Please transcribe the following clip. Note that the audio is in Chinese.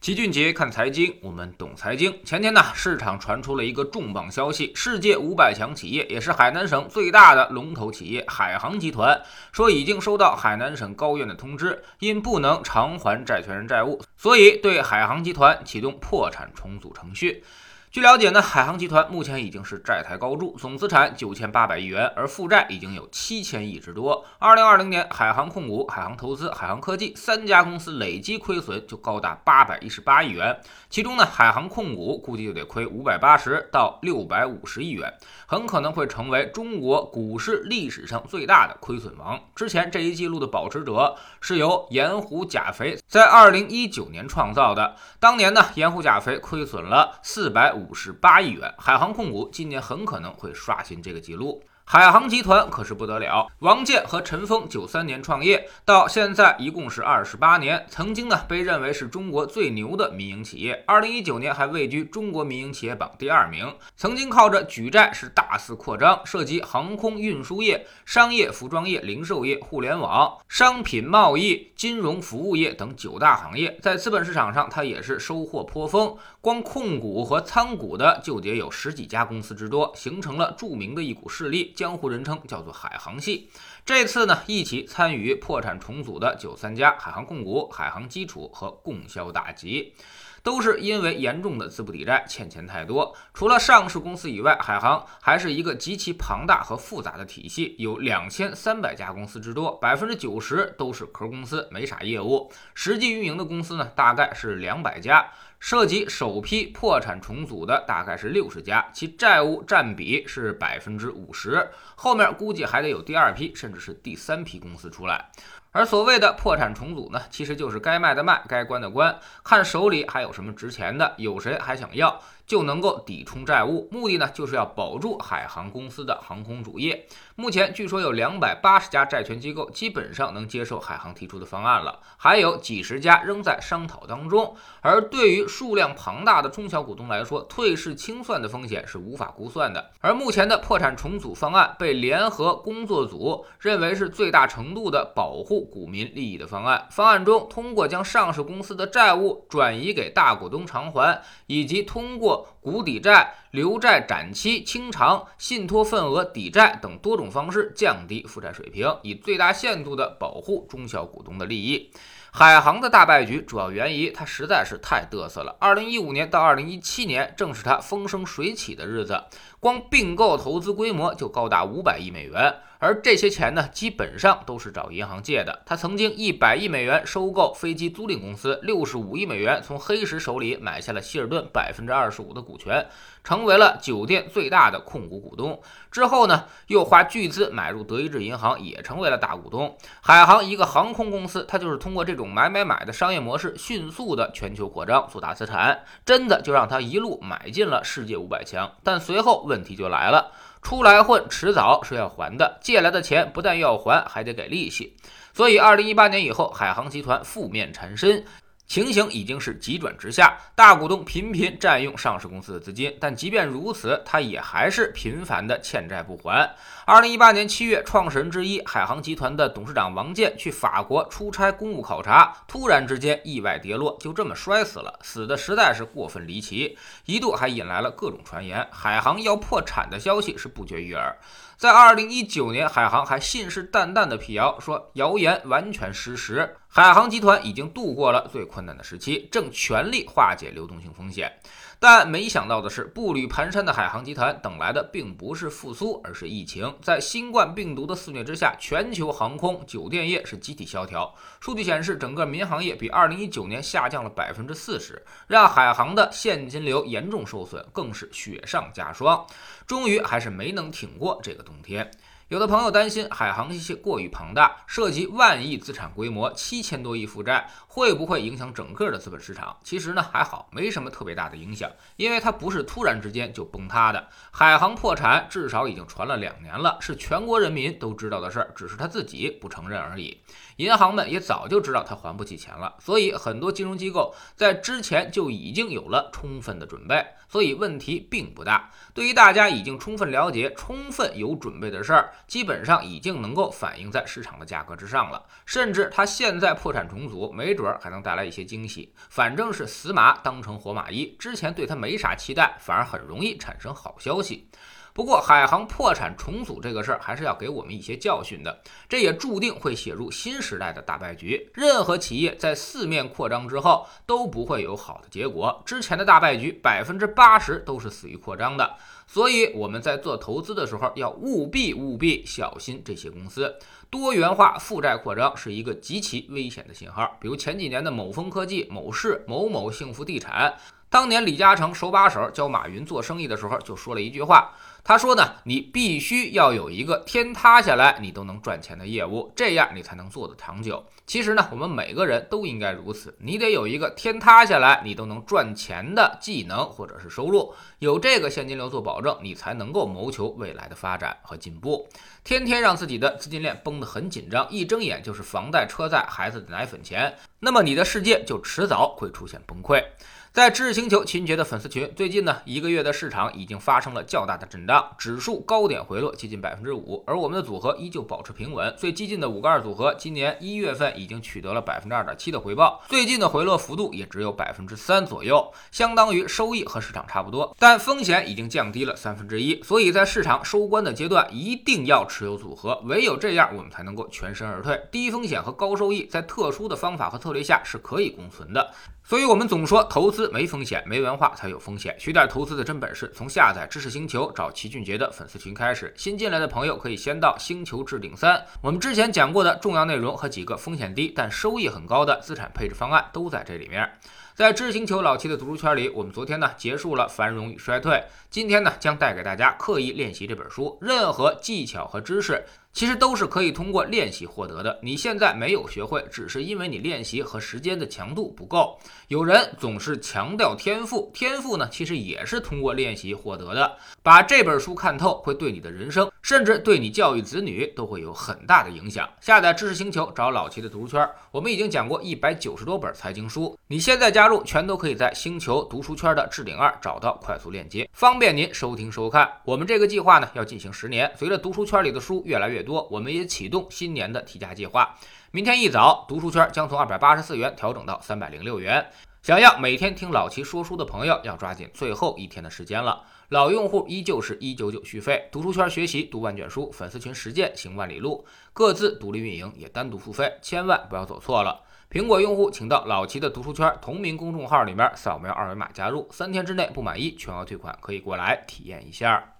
齐俊杰看财经，我们懂财经。前天呢，市场传出了一个重磅消息：世界五百强企业，也是海南省最大的龙头企业海航集团，说已经收到海南省高院的通知，因不能偿还债权人债务，所以对海航集团启动破产重组程序。据了解呢，海航集团目前已经是债台高筑，总资产九千八百亿元，而负债已经有七千亿之多。二零二零年，海航控股、海航投资、海航科技三家公司累计亏损就高达八百一十八亿元，其中呢，海航控股估计就得亏五百八十到六百五十亿元，很可能会成为中国股市历史上最大的亏损王。之前这一记录的保持者是由盐湖钾肥在二零一九年创造的，当年呢，盐湖钾肥亏损了四百。五十八亿元，海航控股今年很可能会刷新这个记录。海航集团可是不得了，王健和陈峰九三年创业，到现在一共是二十八年。曾经呢，被认为是中国最牛的民营企业，二零一九年还位居中国民营企业榜第二名。曾经靠着举债是大肆扩张，涉及航空运输业、商业服装业、零售业、互联网、商品贸易、金融服务业等九大行业。在资本市场上，它也是收获颇丰，光控股和参股的就得有十几家公司之多，形成了著名的一股势力。江湖人称叫做海航系。这次呢，一起参与破产重组的九三家海航控股、海航基础和供销大集。都是因为严重的资不抵债，欠钱太多。除了上市公司以外，海航还是一个极其庞大和复杂的体系，有两千三百家公司之多，百分之九十都是壳公司，没啥业务。实际运营的公司呢，大概是两百家。涉及首批破产重组的大概是六十家，其债务占比是百分之五十。后面估计还得有第二批，甚至是第三批公司出来。而所谓的破产重组呢，其实就是该卖的卖，该关的关，看手里还有什么值钱的，有谁还想要。就能够抵充债务，目的呢就是要保住海航公司的航空主业。目前据说有两百八十家债权机构基本上能接受海航提出的方案了，还有几十家仍在商讨当中。而对于数量庞大的中小股东来说，退市清算的风险是无法估算的。而目前的破产重组方案被联合工作组认为是最大程度的保护股民利益的方案。方案中通过将上市公司的债务转移给大股东偿还，以及通过股抵债、留债展期、清偿、信托份额抵债等多种方式降低负债水平，以最大限度地保护中小股东的利益。海航的大败局主要源于它实在是太嘚瑟了。二零一五年到二零一七年正是它风生水起的日子，光并购投资规模就高达五百亿美元。而这些钱呢，基本上都是找银行借的。他曾经一百亿美元收购飞机租赁公司，六十五亿美元从黑石手里买下了希尔顿百分之二十五的股权，成为了酒店最大的控股股东。之后呢，又花巨资买入德意志银行，也成为了大股东。海航一个航空公司，它就是通过这种买买买的商业模式，迅速的全球扩张，做大资产，真的就让他一路买进了世界五百强。但随后问题就来了。出来混，迟早是要还的。借来的钱不但要还，还得给利息。所以，二零一八年以后，海航集团负面缠身。情形已经是急转直下，大股东频频占用上市公司的资金，但即便如此，他也还是频繁的欠债不还。二零一八年七月，创始人之一海航集团的董事长王健去法国出差公务考察，突然之间意外跌落，就这么摔死了，死的实在是过分离奇，一度还引来了各种传言，海航要破产的消息是不绝于耳。在二零一九年，海航还信誓旦旦地辟谣说谣言完全失实，海航集团已经度过了最困难的时期，正全力化解流动性风险。但没想到的是，步履蹒跚的海航集团等来的并不是复苏，而是疫情。在新冠病毒的肆虐之下，全球航空、酒店业是集体萧条。数据显示，整个民航业比2019年下降了百分之四十，让海航的现金流严重受损，更是雪上加霜。终于还是没能挺过这个冬天。有的朋友担心海航系过于庞大，涉及万亿资产规模，七千多亿负债，会不会影响整个的资本市场？其实呢，还好，没什么特别大的影响，因为它不是突然之间就崩塌的。海航破产至少已经传了两年了，是全国人民都知道的事儿，只是他自己不承认而已。银行们也早就知道他还不起钱了，所以很多金融机构在之前就已经有了充分的准备，所以问题并不大。对于大家已经充分了解、充分有准备的事儿。基本上已经能够反映在市场的价格之上了。甚至它现在破产重组，没准儿还能带来一些惊喜。反正是死马当成活马医，之前对它没啥期待，反而很容易产生好消息。不过，海航破产重组这个事儿还是要给我们一些教训的，这也注定会写入新时代的大败局。任何企业在四面扩张之后都不会有好的结果，之前的大败局百分之八十都是死于扩张的。所以我们在做投资的时候要务必务必小心这些公司多元化负债扩张是一个极其危险的信号。比如前几年的某丰科技、某市、某某幸福地产。当年李嘉诚手把手教马云做生意的时候，就说了一句话。他说呢，你必须要有一个天塌下来你都能赚钱的业务，这样你才能做得长久。其实呢，我们每个人都应该如此，你得有一个天塌下来你都能赚钱的技能或者是收入，有这个现金流做保证，你才能够谋求未来的发展和进步。天天让自己的资金链绷得很紧张，一睁眼就是房贷、车贷、孩子的奶粉钱，那么你的世界就迟早会出现崩溃。在知识星球秦杰的粉丝群，最近呢一个月的市场已经发生了较大的震荡，指数高点回落接近百分之五，而我们的组合依旧保持平稳。最激进的五个二组合，今年一月份已经取得了百分之二点七的回报，最近的回落幅度也只有百分之三左右，相当于收益和市场差不多，但风险已经降低了三分之一。所以在市场收官的阶段，一定要持有组合，唯有这样我们才能够全身而退。低风险和高收益在特殊的方法和策略下是可以共存的。所以，我们总说投资没风险，没文化才有风险。学点投资的真本事，从下载知识星球找齐俊杰的粉丝群开始。新进来的朋友可以先到星球置顶三，我们之前讲过的重要内容和几个风险低但收益很高的资产配置方案都在这里面。在知识星球老七的读书圈里，我们昨天呢结束了繁荣与衰退，今天呢将带给大家刻意练习这本书。任何技巧和知识。其实都是可以通过练习获得的。你现在没有学会，只是因为你练习和时间的强度不够。有人总是强调天赋，天赋呢，其实也是通过练习获得的。把这本书看透，会对你的人生，甚至对你教育子女都会有很大的影响。下载知识星球，找老齐的读书圈，我们已经讲过一百九十多本财经书。你现在加入，全都可以在星球读书圈的置顶二找到快速链接，方便您收听收看。我们这个计划呢，要进行十年。随着读书圈里的书越来越越。多，我们也启动新年的提价计划。明天一早，读书圈将从二百八十四元调整到三百零六元。想要每天听老齐说书的朋友，要抓紧最后一天的时间了。老用户依旧是一九九续费。读书圈学习读万卷书，粉丝群实践行万里路，各自独立运营也单独付费，千万不要走错了。苹果用户请到老齐的读书圈同名公众号里面扫描二维码加入，三天之内不满意全额退款，可以过来体验一下。